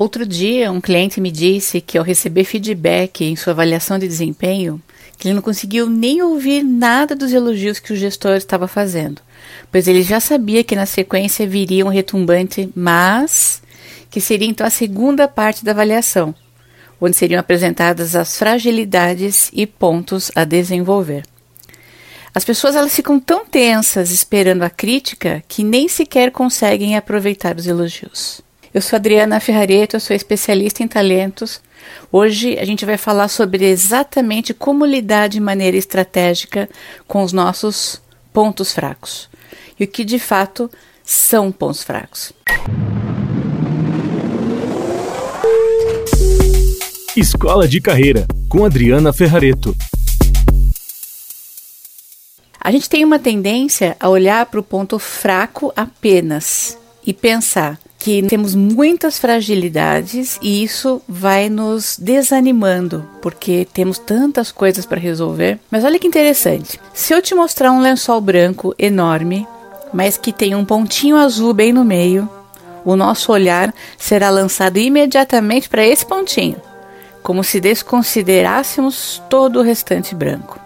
Outro dia, um cliente me disse que ao receber feedback em sua avaliação de desempenho, ele não conseguiu nem ouvir nada dos elogios que o gestor estava fazendo, pois ele já sabia que na sequência viria um retumbante mas, que seria então a segunda parte da avaliação, onde seriam apresentadas as fragilidades e pontos a desenvolver. As pessoas elas ficam tão tensas esperando a crítica que nem sequer conseguem aproveitar os elogios. Eu sou Adriana Ferrareto, eu sou especialista em talentos. Hoje a gente vai falar sobre exatamente como lidar de maneira estratégica com os nossos pontos fracos e o que de fato são pontos fracos. Escola de Carreira, com Adriana Ferrareto. A gente tem uma tendência a olhar para o ponto fraco apenas e pensar que temos muitas fragilidades e isso vai nos desanimando, porque temos tantas coisas para resolver. Mas olha que interessante. Se eu te mostrar um lençol branco enorme, mas que tem um pontinho azul bem no meio, o nosso olhar será lançado imediatamente para esse pontinho, como se desconsiderássemos todo o restante branco.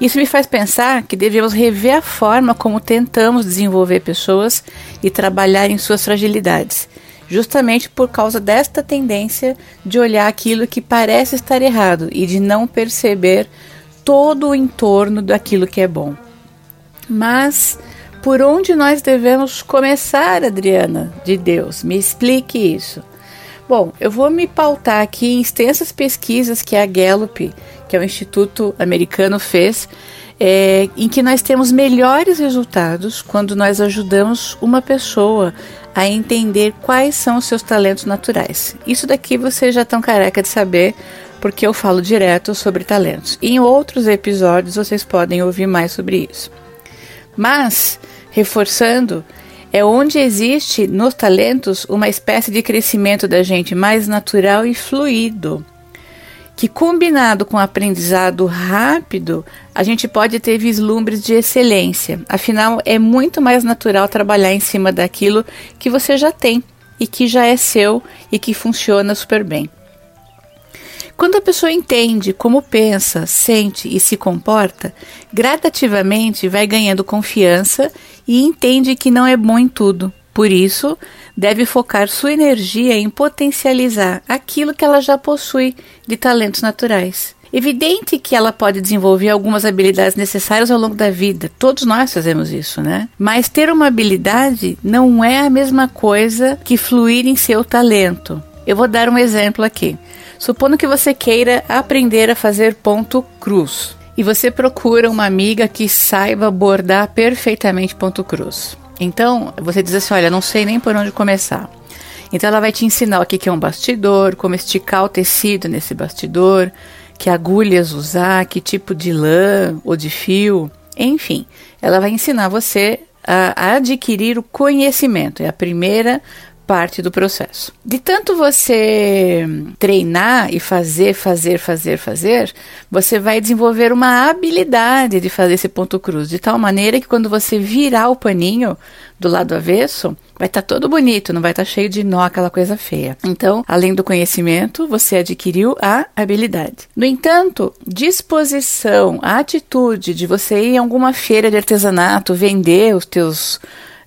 Isso me faz pensar que devemos rever a forma como tentamos desenvolver pessoas e trabalhar em suas fragilidades, justamente por causa desta tendência de olhar aquilo que parece estar errado e de não perceber todo o entorno daquilo que é bom. Mas por onde nós devemos começar, Adriana, de Deus? Me explique isso. Bom, eu vou me pautar aqui em extensas pesquisas que a Gallup que é o Instituto Americano fez, é, em que nós temos melhores resultados quando nós ajudamos uma pessoa a entender quais são os seus talentos naturais. Isso daqui vocês já estão careca de saber, porque eu falo direto sobre talentos. Em outros episódios vocês podem ouvir mais sobre isso. Mas, reforçando, é onde existe nos talentos uma espécie de crescimento da gente mais natural e fluido que combinado com aprendizado rápido, a gente pode ter vislumbres de excelência. Afinal, é muito mais natural trabalhar em cima daquilo que você já tem e que já é seu e que funciona super bem. Quando a pessoa entende como pensa, sente e se comporta, gradativamente vai ganhando confiança e entende que não é bom em tudo. Por isso, deve focar sua energia em potencializar aquilo que ela já possui de talentos naturais. Evidente que ela pode desenvolver algumas habilidades necessárias ao longo da vida. Todos nós fazemos isso, né? Mas ter uma habilidade não é a mesma coisa que fluir em seu talento. Eu vou dar um exemplo aqui. Supondo que você queira aprender a fazer ponto cruz e você procura uma amiga que saiba bordar perfeitamente ponto cruz. Então, você diz assim: olha, não sei nem por onde começar. Então, ela vai te ensinar o que é um bastidor, como esticar o tecido nesse bastidor, que agulhas usar, que tipo de lã ou de fio, enfim, ela vai ensinar você a, adquirir o conhecimento. É a primeira parte do processo. De tanto você treinar e fazer, fazer, fazer, fazer, você vai desenvolver uma habilidade de fazer esse ponto cruz, de tal maneira que quando você virar o paninho do lado avesso, vai estar tá todo bonito, não vai estar tá cheio de nó, aquela coisa feia. Então, além do conhecimento, você adquiriu a habilidade. No entanto, disposição, a atitude de você ir em alguma feira de artesanato, vender os teus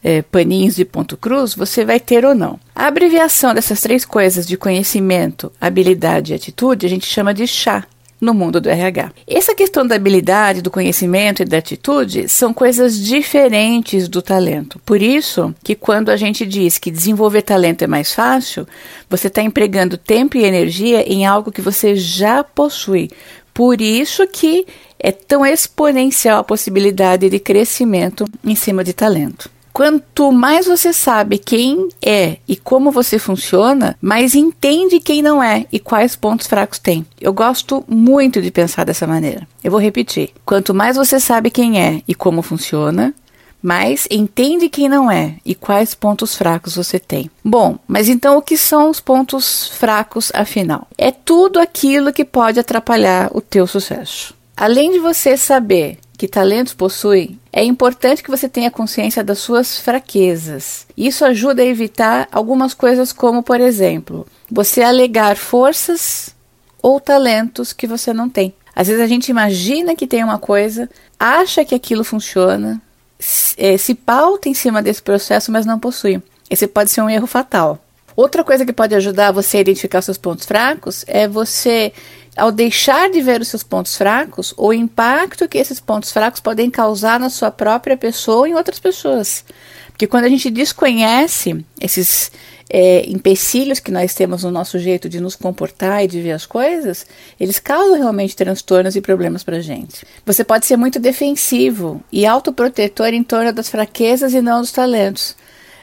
é, paninhos de ponto cruz, você vai ter ou não. A abreviação dessas três coisas de conhecimento, habilidade e atitude a gente chama de chá no mundo do RH. Essa questão da habilidade, do conhecimento e da atitude são coisas diferentes do talento. Por isso que quando a gente diz que desenvolver talento é mais fácil, você está empregando tempo e energia em algo que você já possui. Por isso que é tão exponencial a possibilidade de crescimento em cima de talento. Quanto mais você sabe quem é e como você funciona, mais entende quem não é e quais pontos fracos tem. Eu gosto muito de pensar dessa maneira. Eu vou repetir. Quanto mais você sabe quem é e como funciona, mais entende quem não é e quais pontos fracos você tem. Bom, mas então o que são os pontos fracos afinal? É tudo aquilo que pode atrapalhar o teu sucesso. Além de você saber que talentos possui, é importante que você tenha consciência das suas fraquezas. Isso ajuda a evitar algumas coisas, como, por exemplo, você alegar forças ou talentos que você não tem. Às vezes a gente imagina que tem uma coisa, acha que aquilo funciona, se, é, se pauta em cima desse processo, mas não possui. Esse pode ser um erro fatal. Outra coisa que pode ajudar você a identificar seus pontos fracos é você ao deixar de ver os seus pontos fracos, o impacto que esses pontos fracos podem causar na sua própria pessoa e em outras pessoas. Porque quando a gente desconhece esses é, empecilhos que nós temos no nosso jeito de nos comportar e de ver as coisas, eles causam realmente transtornos e problemas para a gente. Você pode ser muito defensivo e autoprotetor em torno das fraquezas e não dos talentos.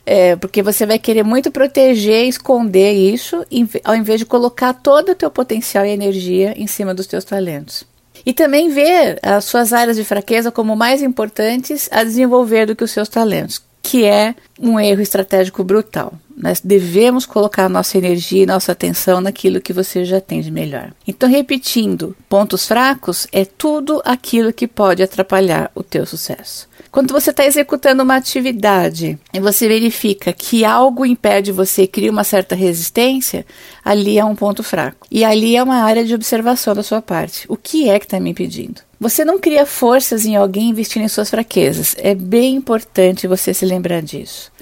É, porque você vai querer muito proteger, esconder isso, ao invés de colocar todo o teu potencial e energia em cima dos teus talentos. E também ver as suas áreas de fraqueza como mais importantes a desenvolver do que os seus talentos, que é um erro estratégico brutal. Nós devemos colocar nossa energia e nossa atenção naquilo que você já tem de melhor. Então, repetindo, pontos fracos é tudo aquilo que pode atrapalhar o teu sucesso. Quando você está executando uma atividade e você verifica que algo impede você, cria uma certa resistência, ali é um ponto fraco. E ali é uma área de observação da sua parte. O que é que está me impedindo? Você não cria forças em alguém investindo em suas fraquezas. É bem importante você se lembrar disso.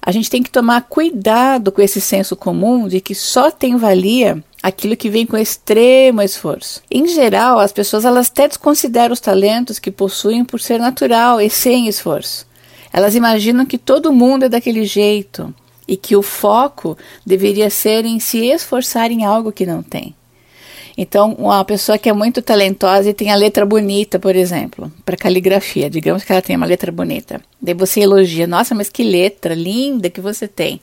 A gente tem que tomar cuidado com esse senso comum de que só tem valia aquilo que vem com extremo esforço. Em geral, as pessoas elas até desconsideram os talentos que possuem por ser natural e sem esforço. Elas imaginam que todo mundo é daquele jeito e que o foco deveria ser em se esforçar em algo que não tem. Então, uma pessoa que é muito talentosa e tem a letra bonita, por exemplo, para caligrafia, digamos que ela tem uma letra bonita. Daí você elogia, nossa, mas que letra linda que você tem.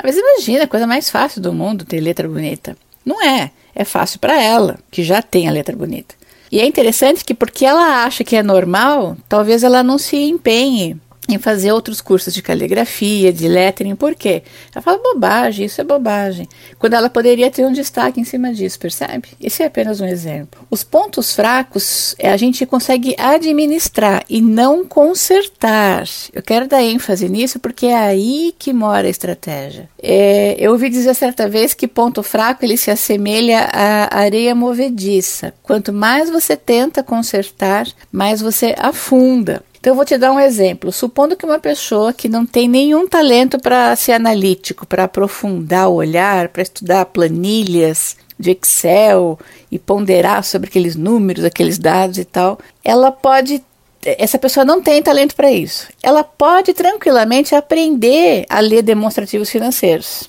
Mas imagina, a coisa mais fácil do mundo ter letra bonita. Não é. É fácil para ela, que já tem a letra bonita. E é interessante que, porque ela acha que é normal, talvez ela não se empenhe em fazer outros cursos de caligrafia, de lettering, por quê? Ela fala bobagem, isso é bobagem. Quando ela poderia ter um destaque em cima disso, percebe? Esse é apenas um exemplo. Os pontos fracos é, a gente consegue administrar e não consertar. Eu quero dar ênfase nisso porque é aí que mora a estratégia. É, eu ouvi dizer certa vez que ponto fraco ele se assemelha à areia movediça. Quanto mais você tenta consertar, mais você afunda. Então, eu vou te dar um exemplo. Supondo que uma pessoa que não tem nenhum talento para ser analítico, para aprofundar o olhar, para estudar planilhas de Excel e ponderar sobre aqueles números, aqueles dados e tal, ela pode. Essa pessoa não tem talento para isso. Ela pode tranquilamente aprender a ler demonstrativos financeiros.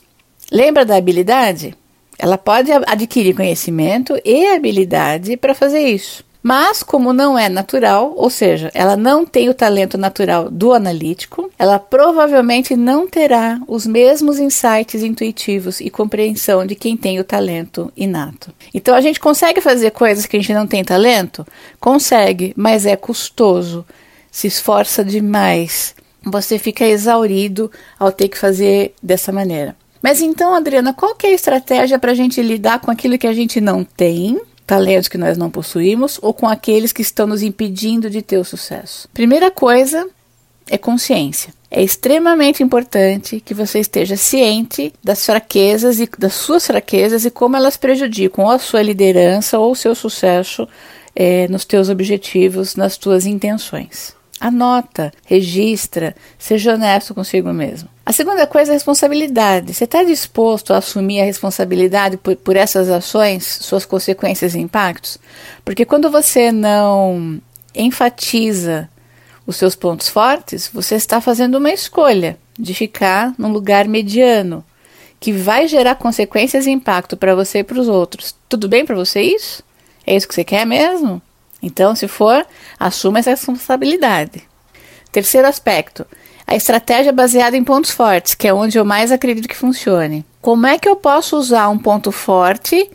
Lembra da habilidade? Ela pode adquirir conhecimento e habilidade para fazer isso. Mas, como não é natural, ou seja, ela não tem o talento natural do analítico, ela provavelmente não terá os mesmos insights intuitivos e compreensão de quem tem o talento inato. Então, a gente consegue fazer coisas que a gente não tem talento? Consegue, mas é custoso, se esforça demais. Você fica exaurido ao ter que fazer dessa maneira. Mas então, Adriana, qual que é a estratégia para a gente lidar com aquilo que a gente não tem talentos que nós não possuímos ou com aqueles que estão nos impedindo de ter o sucesso. Primeira coisa é consciência. É extremamente importante que você esteja ciente das fraquezas e das suas fraquezas e como elas prejudicam a sua liderança ou o seu sucesso é, nos teus objetivos, nas tuas intenções. Anota, registra, seja honesto consigo mesmo. A segunda coisa é a responsabilidade. Você está disposto a assumir a responsabilidade por, por essas ações, suas consequências e impactos? Porque quando você não enfatiza os seus pontos fortes, você está fazendo uma escolha de ficar num lugar mediano, que vai gerar consequências e impacto para você e para os outros. Tudo bem para você isso? É isso que você quer mesmo? Então, se for, assuma essa responsabilidade. Terceiro aspecto, a estratégia baseada em pontos fortes, que é onde eu mais acredito que funcione. Como é que eu posso usar um ponto forte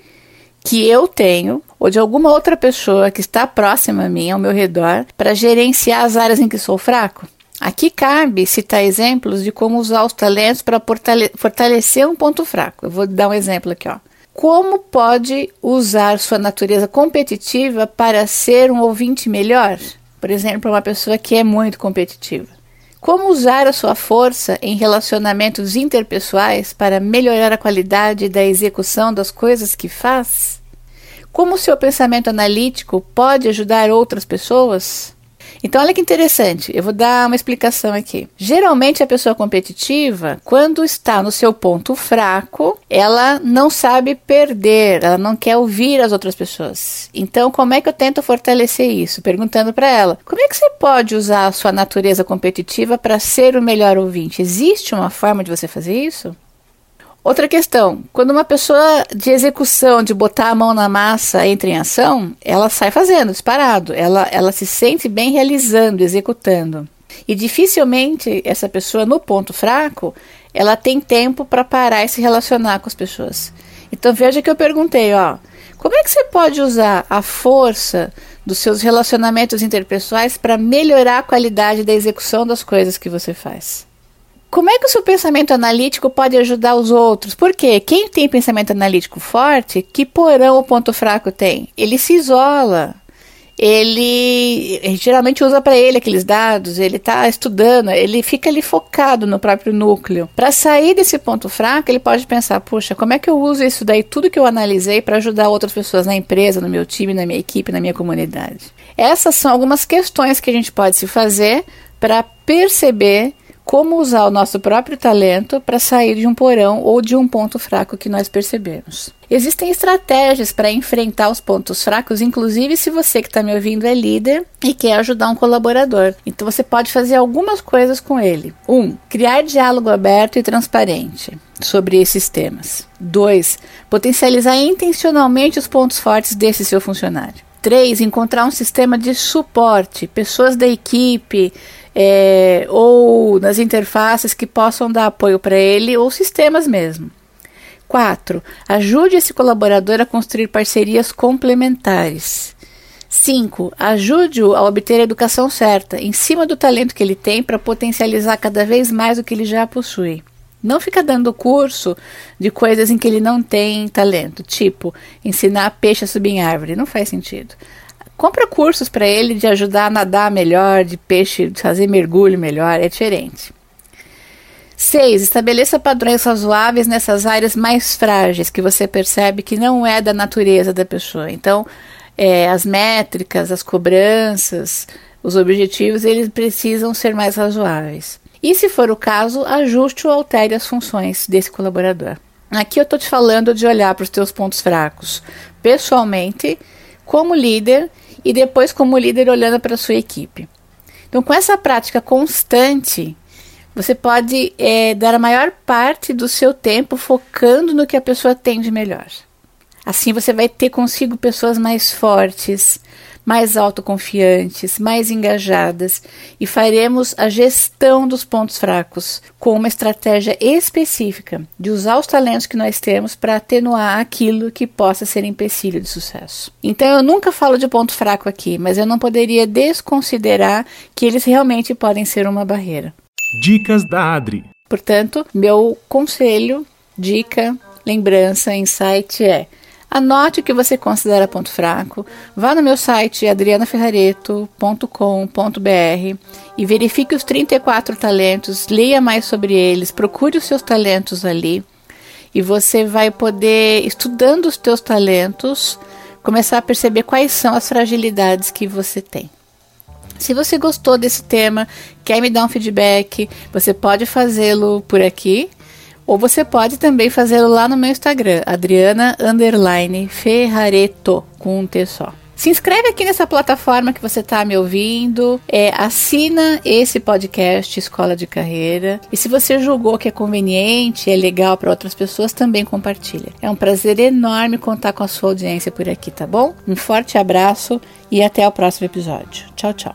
que eu tenho ou de alguma outra pessoa que está próxima a mim, ao meu redor, para gerenciar as áreas em que sou fraco? Aqui cabe citar exemplos de como usar os talentos para fortalecer um ponto fraco. Eu vou dar um exemplo aqui, ó. Como pode usar sua natureza competitiva para ser um ouvinte melhor? Por exemplo, uma pessoa que é muito competitiva. Como usar a sua força em relacionamentos interpessoais para melhorar a qualidade da execução das coisas que faz? Como o seu pensamento analítico pode ajudar outras pessoas? Então, olha que interessante, eu vou dar uma explicação aqui. Geralmente, a pessoa competitiva, quando está no seu ponto fraco, ela não sabe perder, ela não quer ouvir as outras pessoas. Então, como é que eu tento fortalecer isso? Perguntando para ela: como é que você pode usar a sua natureza competitiva para ser o melhor ouvinte? Existe uma forma de você fazer isso? Outra questão, quando uma pessoa de execução, de botar a mão na massa entra em ação, ela sai fazendo, disparado. Ela, ela se sente bem realizando, executando. E dificilmente essa pessoa no ponto fraco, ela tem tempo para parar e se relacionar com as pessoas. Então veja que eu perguntei, ó, como é que você pode usar a força dos seus relacionamentos interpessoais para melhorar a qualidade da execução das coisas que você faz? Como é que o seu pensamento analítico pode ajudar os outros? Porque quem tem pensamento analítico forte, que porão o ponto fraco tem? Ele se isola. Ele, geralmente usa para ele aqueles dados, ele está estudando, ele fica ali focado no próprio núcleo. Para sair desse ponto fraco, ele pode pensar: puxa, como é que eu uso isso daí, tudo que eu analisei, para ajudar outras pessoas na empresa, no meu time, na minha equipe, na minha comunidade? Essas são algumas questões que a gente pode se fazer para perceber como usar o nosso próprio talento para sair de um porão ou de um ponto fraco que nós percebemos. Existem estratégias para enfrentar os pontos fracos, inclusive se você que está me ouvindo é líder e quer ajudar um colaborador. Então você pode fazer algumas coisas com ele. 1. Um, criar diálogo aberto e transparente sobre esses temas. 2. Potencializar intencionalmente os pontos fortes desse seu funcionário. 3. Encontrar um sistema de suporte, pessoas da equipe, é, ou nas interfaces que possam dar apoio para ele, ou sistemas mesmo. 4. Ajude esse colaborador a construir parcerias complementares. 5. Ajude-o a obter a educação certa, em cima do talento que ele tem, para potencializar cada vez mais o que ele já possui. Não fica dando curso de coisas em que ele não tem talento, tipo ensinar peixe a subir em árvore. Não faz sentido. Compra cursos para ele de ajudar a nadar melhor, de peixe, de fazer mergulho melhor, é diferente. 6. Estabeleça padrões razoáveis nessas áreas mais frágeis que você percebe que não é da natureza da pessoa. Então, é, as métricas, as cobranças, os objetivos, eles precisam ser mais razoáveis. E, se for o caso, ajuste ou altere as funções desse colaborador. Aqui eu estou te falando de olhar para os teus pontos fracos pessoalmente, como líder e depois como líder olhando para sua equipe. Então, com essa prática constante, você pode é, dar a maior parte do seu tempo focando no que a pessoa tem de melhor. Assim, você vai ter consigo pessoas mais fortes, mais autoconfiantes, mais engajadas e faremos a gestão dos pontos fracos com uma estratégia específica de usar os talentos que nós temos para atenuar aquilo que possa ser empecilho de sucesso. Então eu nunca falo de ponto fraco aqui, mas eu não poderia desconsiderar que eles realmente podem ser uma barreira. Dicas da Adri. Portanto, meu conselho, dica, lembrança, insight é Anote o que você considera ponto fraco. Vá no meu site adrianaferrareto.com.br e verifique os 34 talentos, leia mais sobre eles, procure os seus talentos ali e você vai poder, estudando os teus talentos, começar a perceber quais são as fragilidades que você tem. Se você gostou desse tema, quer me dar um feedback, você pode fazê-lo por aqui ou você pode também fazê-lo lá no meu Instagram, Adriana Ferrareto, com um T só. Se inscreve aqui nessa plataforma que você está me ouvindo, é, assina esse podcast Escola de Carreira e se você julgou que é conveniente, é legal para outras pessoas, também compartilha. É um prazer enorme contar com a sua audiência por aqui, tá bom? Um forte abraço e até o próximo episódio. Tchau, tchau.